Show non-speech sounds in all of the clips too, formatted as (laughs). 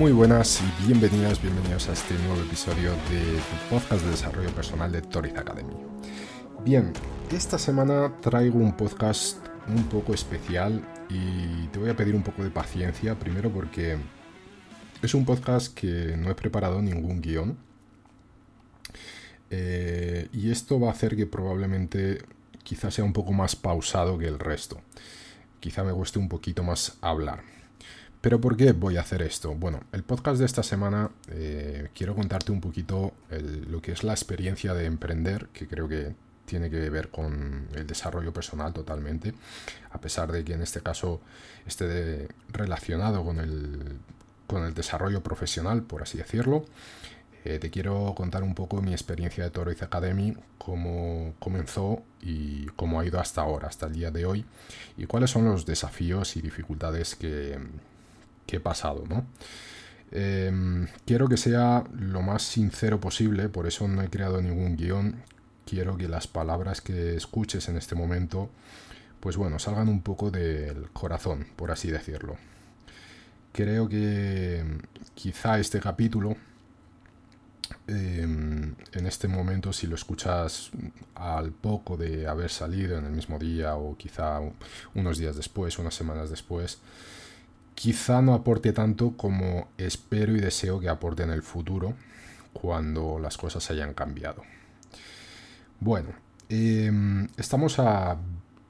Muy buenas y bienvenidas, bienvenidos a este nuevo episodio de podcast de desarrollo personal de Toriz Academy. Bien, esta semana traigo un podcast un poco especial y te voy a pedir un poco de paciencia, primero porque es un podcast que no he preparado ningún guion eh, y esto va a hacer que probablemente quizá sea un poco más pausado que el resto. Quizá me guste un poquito más hablar. ¿Pero por qué voy a hacer esto? Bueno, el podcast de esta semana eh, quiero contarte un poquito lo que es la experiencia de emprender, que creo que tiene que ver con el desarrollo personal totalmente, a pesar de que en este caso esté relacionado con el, con el desarrollo profesional, por así decirlo. Eh, te quiero contar un poco mi experiencia de Toroiz Academy, cómo comenzó y cómo ha ido hasta ahora, hasta el día de hoy, y cuáles son los desafíos y dificultades que, que pasado, ¿no? Em, quiero que sea lo más sincero posible, por eso no he creado ningún guion. Quiero que las palabras que escuches en este momento, pues bueno, salgan un poco del corazón, por así decirlo. Creo que em, quizá este capítulo, em, en este momento, si lo escuchas al poco de haber salido en el mismo día o quizá unos días después, unas semanas después, quizá no aporte tanto como espero y deseo que aporte en el futuro cuando las cosas hayan cambiado. Bueno, em, estamos a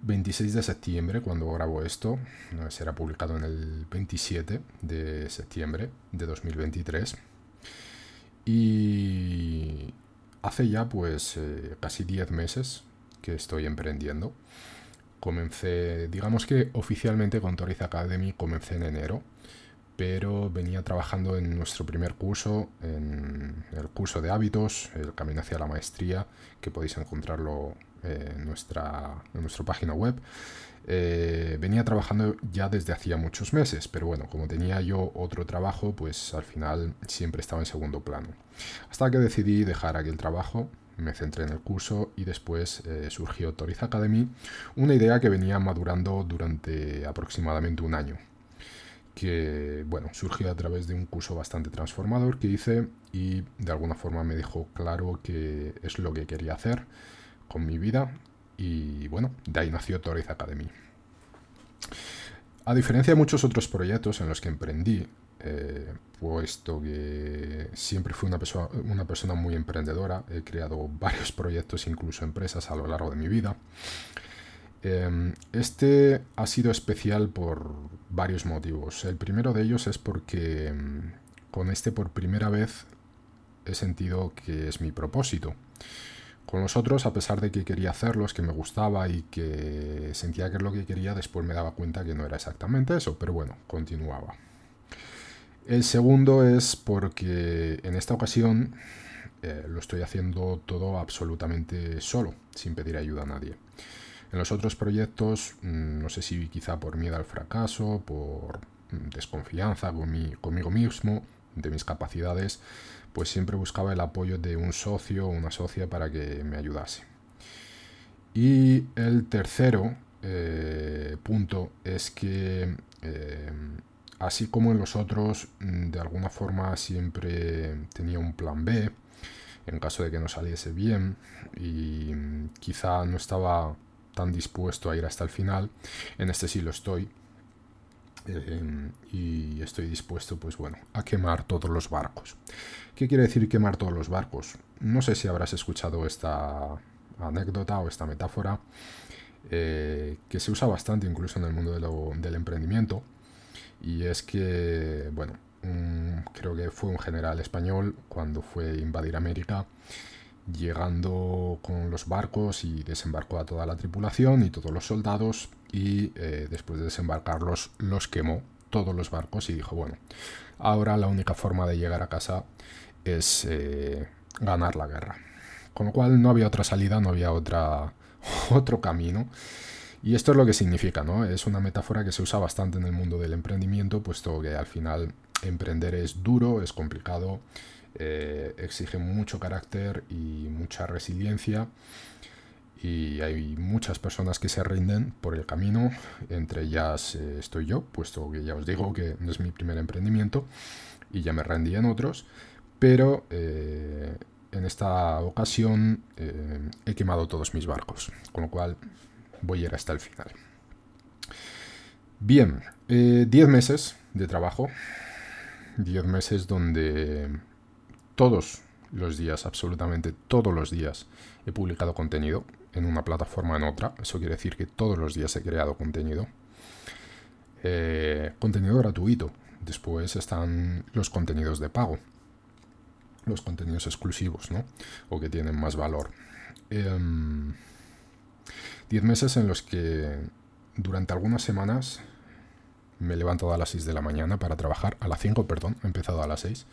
26 de septiembre cuando grabo esto, será publicado en el 27 de septiembre de 2023 y hace ya pues eh, casi 10 meses que estoy emprendiendo Comencé, digamos que oficialmente con Toriz Academy comencé en enero, pero venía trabajando en nuestro primer curso, en el curso de hábitos, el camino hacia la maestría, que podéis encontrarlo en nuestra, en página web. Eh, venía trabajando ya desde hacía muchos meses, pero bueno, como tenía yo otro trabajo, pues al final siempre estaba en segundo plano. Hasta que decidí dejar aquel trabajo me centré en el curso y después eh, surgió Toriz Academy, una idea que venía madurando durante aproximadamente un año, que bueno, surgió a través de un curso bastante transformador que hice y de alguna forma me dejó claro que es lo que quería hacer con mi vida y bueno, de ahí nació Toriz Academy. A diferencia de muchos otros proyectos en los que emprendí, eh, puesto que siempre fui una persona, muy emprendedora, he creado varios proyectos, incluso empresas a lo largo de mi vida. Em, este ha sido especial por varios motivos. El primero de ellos es porque em, con este por primera vez he sentido que es mi propósito. Con los otros, a pesar de que quería hacerlos, que me gustaba y que sentía que es lo que quería, después me daba cuenta que no era exactamente eso, pero bueno, continuaba. El segundo es porque en esta ocasión eh, lo estoy haciendo todo absolutamente solo, sin pedir ayuda a nadie. En los otros proyectos, mm, no sé si quizá por miedo al fracaso, por mm, desconfianza conmigo mismo, de mis capacidades, pues siempre buscaba el apoyo de un socio o una socia para que me ayudase. Y el tercero eh, punto es que eh, así como en los otros, mm, de alguna forma siempre tenía un plan B en caso de que no saliese bien y mm, quizá no estaba tan dispuesto a ir hasta el final. En este sí lo estoy. Em, y estoy dispuesto, pues bueno, a quemar todos los barcos. ¿Qué quiere decir quemar todos los barcos? No sé si habrás escuchado esta anécdota o esta metáfora eh, que se usa bastante incluso en el mundo del emprendimiento Y es que, bueno, creo que fue un general español cuando fue a invadir América, llegando con los barcos y desembarcó a toda la tripulación y todos los soldados y eh, después de desembarcarlos los quemó todos los barcos y dijo, bueno, ahora la única forma de llegar a casa es eh, ganar la guerra. Con lo cual no había otra salida, no había otra, (laughs) otro camino. Y esto es lo que significa, ¿no? Es una metáfora que se usa bastante en el mundo del emprendimiento, puesto que al final emprender es duro, es complicado, eh, exige mucho carácter y mucha resiliencia. Y hay muchas personas que se rinden por el camino, entre ellas eh, estoy yo, puesto que ya os digo que no es mi primer emprendimiento y ya me rendí en otros, pero eh, en esta ocasión he quemado todos mis barcos, con lo cual voy a ir hasta el final. Bien, 10 meses de trabajo, 10 meses donde todos los días, absolutamente todos los días, he publicado contenido en una plataforma o en otra. Eso quiere decir que todos los días he creado contenido. Eh, contenido gratuito. Después están los contenidos de pago. Los contenidos exclusivos, ¿no? O que tienen más valor. 10 em, meses en los que durante algunas semanas me he levantado a las 6 de la mañana para trabajar, a las 5, perdón, he empezado a las 6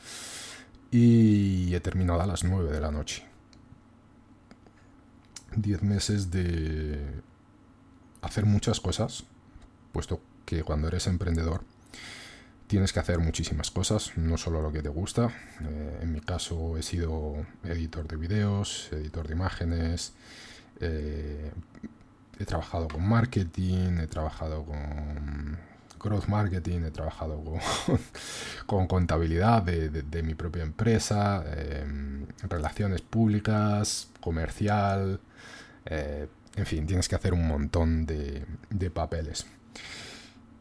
y he terminado a las 9 de la noche. 10 meses de hacer muchas cosas, puesto que cuando eres emprendedor tienes que hacer muchísimas cosas, no solo lo que te gusta. Eh, en mi caso he sido editor de videos, editor de imágenes, eh, he trabajado con marketing, he trabajado con growth marketing, he trabajado con, (laughs) contabilidad de, mi propia empresa, em, relaciones públicas, comercial, eh, en fin, tienes que hacer un montón de, papeles.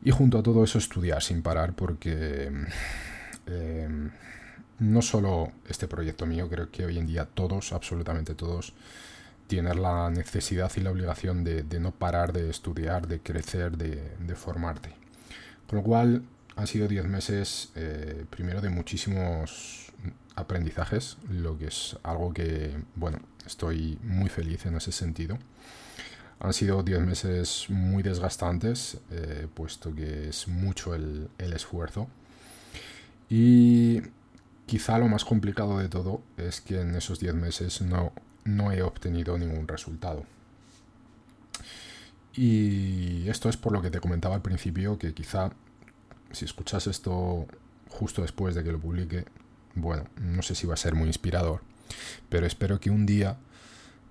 Y junto a todo eso estudiar sin parar porque em, no solo este proyecto mío, creo que hoy en día todos, absolutamente todos, tienen la necesidad y la obligación de, no parar de estudiar, de crecer, de formarte. Con lo cual han sido 10 meses eh, primero de muchísimos aprendizajes, lo que es algo que, bueno, estoy muy feliz en ese sentido. Han sido 10 meses muy desgastantes, eh, puesto que es mucho el, esfuerzo. Y quizá lo más complicado de todo es que en esos 10 meses no, no he obtenido ningún resultado. Y esto es por lo que te comentaba al principio, que quizá si escuchas esto justo después de que lo publique, bueno, no sé si va a ser muy inspirador, pero espero que un día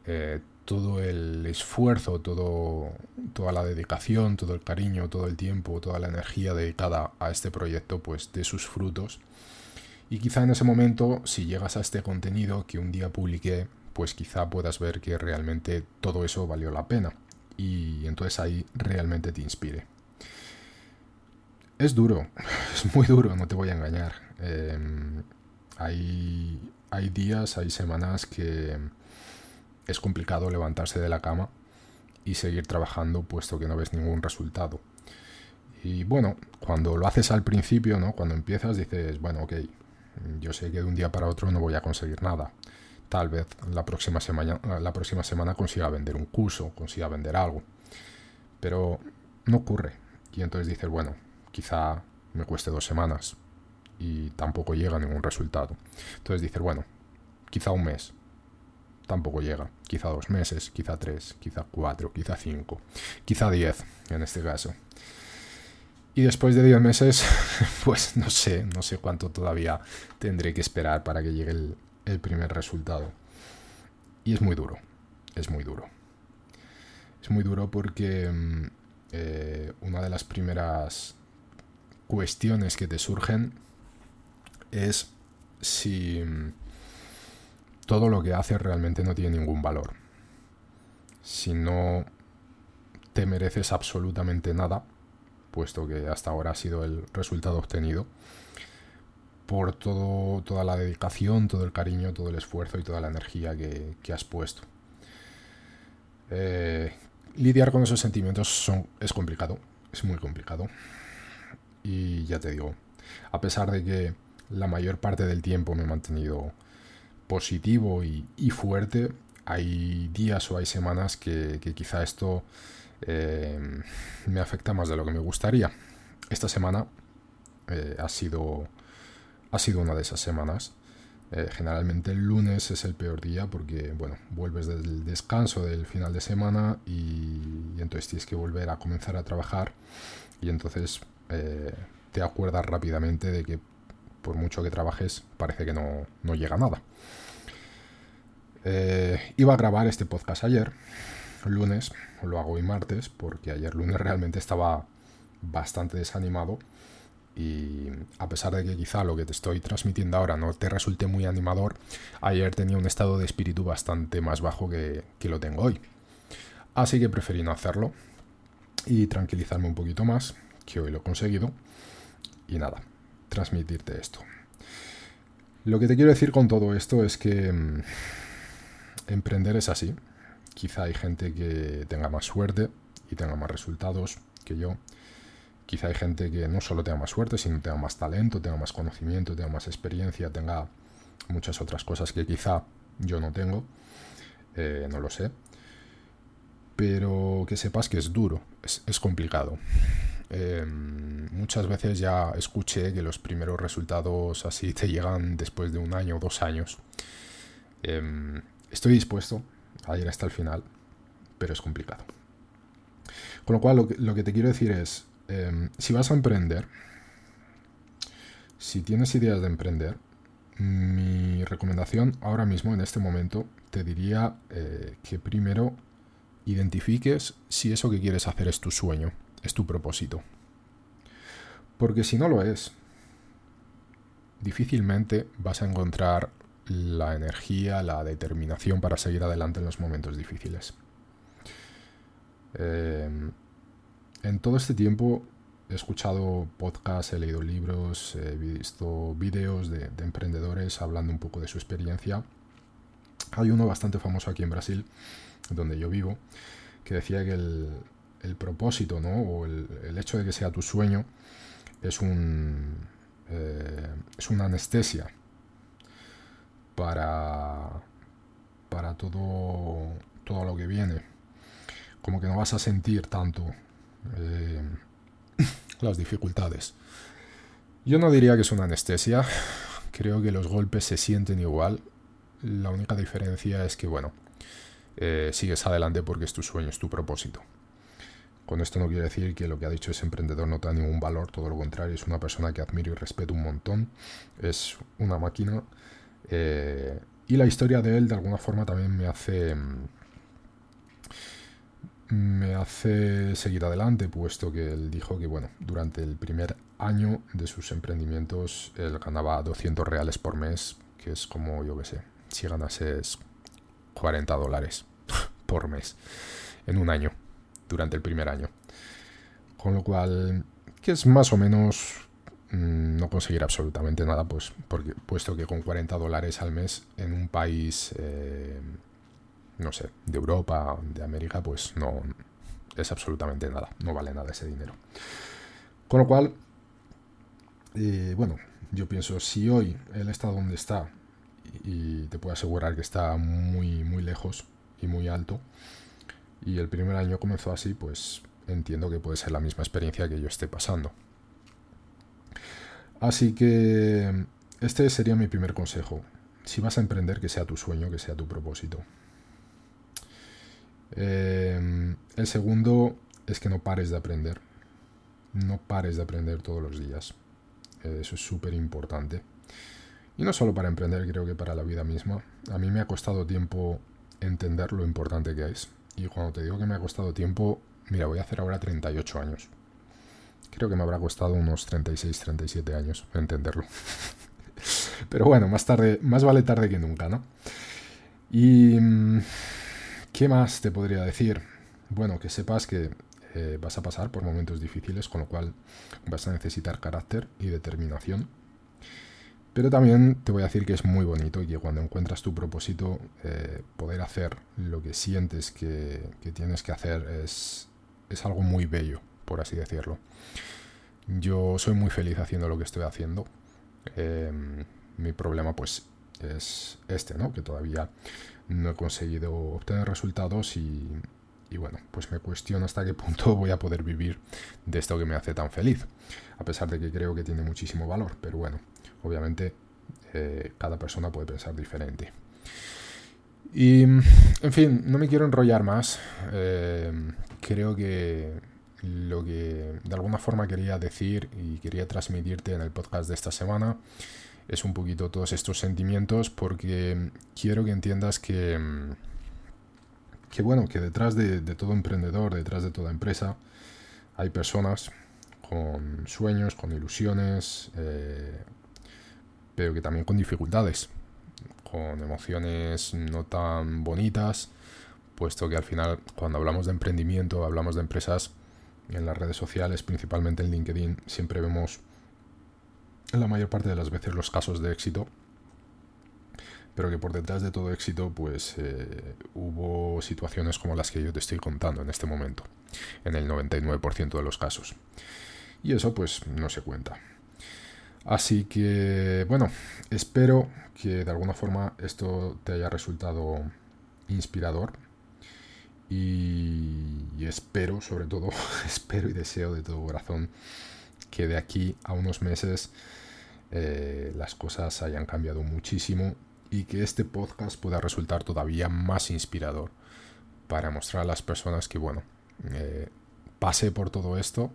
eh, todo el esfuerzo, toda la dedicación, todo el cariño, todo el tiempo, toda la energía dedicada a este proyecto, pues dé sus frutos. Y quizá en ese momento, si llegas a este contenido que un día publiqué, pues quizá puedas ver que realmente todo eso valió la pena y entonces ahí realmente te inspire. Es duro, (laughs) es muy duro, no te voy a engañar. Em, hay, hay días, hay semanas que es complicado levantarse de la cama y seguir trabajando puesto que no ves ningún resultado. Y bueno, cuando lo haces al principio, ¿no? Cuando empiezas dices, bueno, ok, yo sé que de un día para otro no voy a conseguir nada tal vez la próxima semana, la próxima semana consiga vender un curso, consiga vender algo. Pero no ocurre. Y entonces dices, bueno, quizá me cueste dos semanas y tampoco llega ningún resultado. Entonces dices, bueno, quizá un mes, tampoco llega. Quizá dos meses, quizá tres, quizá cuatro, quizá cinco, quizá diez en este caso. Y después de diez meses, (laughs) pues no sé, no sé cuánto todavía tendré que esperar para que llegue el, el primer resultado. Y es muy duro, es muy duro. Es muy duro porque mm, eh, una de las primeras cuestiones que te surgen es si mm, todo lo que haces realmente no tiene ningún valor. Si no te mereces absolutamente nada, puesto que hasta ahora ha sido el resultado obtenido, por todo, toda la dedicación, todo el cariño, todo el esfuerzo y toda la energía que, has puesto. Eh, lidiar con esos sentimientos son, es complicado, es muy complicado. Y ya te digo, a pesar de que la mayor parte del tiempo me he mantenido positivo y, fuerte, hay días o hay semanas que, quizá esto eh, me afecta más de lo que me gustaría. Esta semana eh, ha, sido, ha sido una de esas semanas. Eh, generalmente el lunes es el peor día porque, bueno, vuelves del descanso del final de semana y, entonces tienes que volver a comenzar a trabajar y entonces te acuerdas rápidamente de que por mucho que trabajes parece que no, no llega nada. Eh, iba a grabar este podcast ayer, lunes, lo hago hoy martes, porque ayer lunes realmente estaba bastante desanimado y a pesar de que quizá lo que te estoy transmitiendo ahora no te resulte muy animador, ayer tenía un estado de espíritu bastante más bajo que, que lo tengo hoy. Así que preferí no hacerlo y tranquilizarme un poquito más, que hoy lo he conseguido. Y nada, transmitirte esto. Lo que te quiero decir con todo esto es que mm, emprender es así. Quizá hay gente que tenga más suerte y tenga más resultados que yo. Quizá hay gente que no solo tenga más suerte, sino tenga más talento, tenga más conocimiento, tenga más experiencia, tenga muchas otras cosas que quizá yo no tengo. Eh, no lo sé. Pero que sepas que es duro, es, complicado. Em, muchas veces ya escuché que los primeros resultados así te llegan después de un año o dos años. Em, Estoy dispuesto a ir hasta el final, pero es complicado. Con lo cual, lo que, te quiero decir es, em, si vas a emprender, si tienes ideas de emprender, mi recomendación ahora mismo, en este momento, te diría eh, que primero identifiques si eso que quieres hacer es tu sueño, es tu propósito. Porque si no lo es, difícilmente vas a encontrar la energía, la determinación para seguir adelante en los momentos difíciles. Eh, en todo este tiempo he escuchado podcasts, he leído libros, he visto vídeos de, emprendedores hablando un poco de su experiencia. Hay uno bastante famoso aquí en Brasil, donde yo vivo, que decía que el, propósito, ¿no? O el, hecho de que sea tu sueño es un eh, es una anestesia para, para todo, todo lo que viene. Como que no vas a sentir tanto eh, las dificultades. Yo no diría que es una anestesia, creo que los golpes se sienten igual. La única diferencia es que, bueno, eh, sigues adelante porque es tu sueño, es tu propósito. Con esto no quiere decir que lo que ha dicho ese emprendedor no tenga ningún valor, todo lo contrario, es una persona que admiro y respeto un montón, es una máquina eh, y la historia de él de alguna forma también me hace me hace seguir adelante, puesto que él dijo que bueno, durante el primer año de sus emprendimientos él ganaba 200 reales por mes, que es como yo que sé, si ganases 40 dólares (laughs) por mes en un año, durante el primer año. Con lo cual, que es más o menos Mm, no conseguir absolutamente nada, pues porque, puesto que con 40 dólares al mes en un país, eh, no sé, de Europa, de América, pues no es absolutamente nada, no vale nada ese dinero. Con lo cual, eh, bueno, yo pienso, si hoy él está donde está, y te puedo asegurar que está muy, muy lejos y muy alto, y el primer año comenzó así, pues entiendo que puede ser la misma experiencia que yo esté pasando. Así que este sería mi primer consejo. Si vas a emprender, que sea tu sueño, que sea tu propósito. Eh, el segundo es que no pares de aprender. No pares de aprender todos los días. eso es súper importante. Y no solo para emprender, creo que para la vida misma. A mí me ha costado tiempo entender lo importante que es. Y cuando te digo que me ha costado tiempo, mira, voy a hacer ahora 38 años. Creo que me habrá costado unos 36, 37 años entenderlo. (laughs) Pero bueno, más tarde, más vale tarde que nunca, ¿no? Y mm, ¿qué más te podría decir? Bueno, que sepas que eh, vas a pasar por momentos difíciles, con lo cual vas a necesitar carácter y determinación. Pero también te voy a decir que es muy bonito y que cuando encuentras tu propósito, eh, poder hacer lo que sientes que, que tienes que hacer es, es algo muy bello, por así decirlo. Yo soy muy feliz haciendo lo que estoy haciendo. Em, mi problema pues es este, ¿no? Que todavía no he conseguido obtener resultados y, bueno, pues me cuestiono hasta qué punto voy a poder vivir de esto que me hace tan feliz. A pesar de que creo que tiene muchísimo valor, pero bueno, obviamente eh, cada persona puede pensar diferente. Y, en fin, no me quiero enrollar más. Eh, creo que lo que de alguna forma quería decir y quería transmitirte en el podcast de esta semana es un poquito todos estos sentimientos porque quiero que entiendas que, que bueno, que detrás de, todo emprendedor, detrás de toda empresa, hay personas con sueños, con ilusiones, eh, pero que también con dificultades, con emociones no tan bonitas, puesto que al final cuando hablamos de emprendimiento, hablamos de empresas en las redes sociales, principalmente en LinkedIn, siempre vemos la mayor parte de las veces los casos de éxito, pero que por detrás de todo éxito pues eh, hubo situaciones como las que yo te estoy contando en este momento, en el 99% de los casos. Y eso pues no se cuenta. Así que, bueno, espero que de alguna forma esto te haya resultado inspirador. Y, espero, sobre todo, (laughs) espero y deseo de todo corazón que de aquí a unos meses eh, las cosas hayan cambiado muchísimo y que este podcast pueda resultar todavía más inspirador para mostrar a las personas que, bueno, eh, pasé por todo esto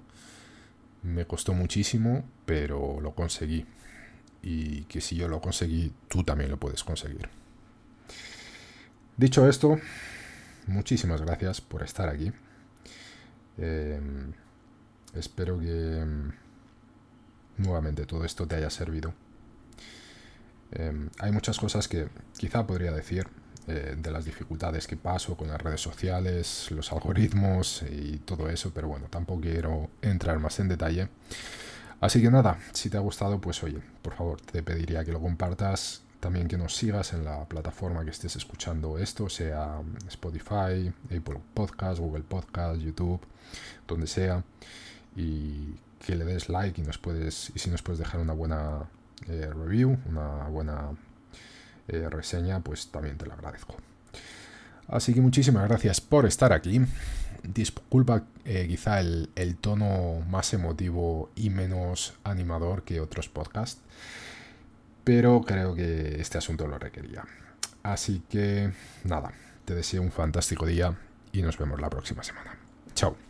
me costó muchísimo, pero lo conseguí. Y que si yo lo conseguí, tú también lo puedes conseguir. Dicho esto, muchísimas gracias por estar aquí. Em, espero que em, nuevamente todo esto te haya servido. Em, hay muchas cosas que quizá podría decir, eh, de las dificultades que paso con las redes sociales, los algoritmos y todo eso, pero bueno, tampoco quiero entrar más en detalle. Así que nada, si te ha gustado, pues oye, por favor, te pediría que lo compartas, también que nos sigas en la plataforma que estés escuchando esto, sea Spotify, Apple Podcast, Google Podcast, YouTube, donde sea, y que le des like y nos puedes, y si nos puedes dejar una buena eh, review, una buena eh, reseña, pues también te lo agradezco. Así que muchísimas gracias por estar aquí. Disculpa eh, quizá el, el, tono más emotivo y menos animador que otros podcasts, pero creo que este asunto lo requería. Así que nada, te deseo un fantástico día y nos vemos la próxima semana. Chao.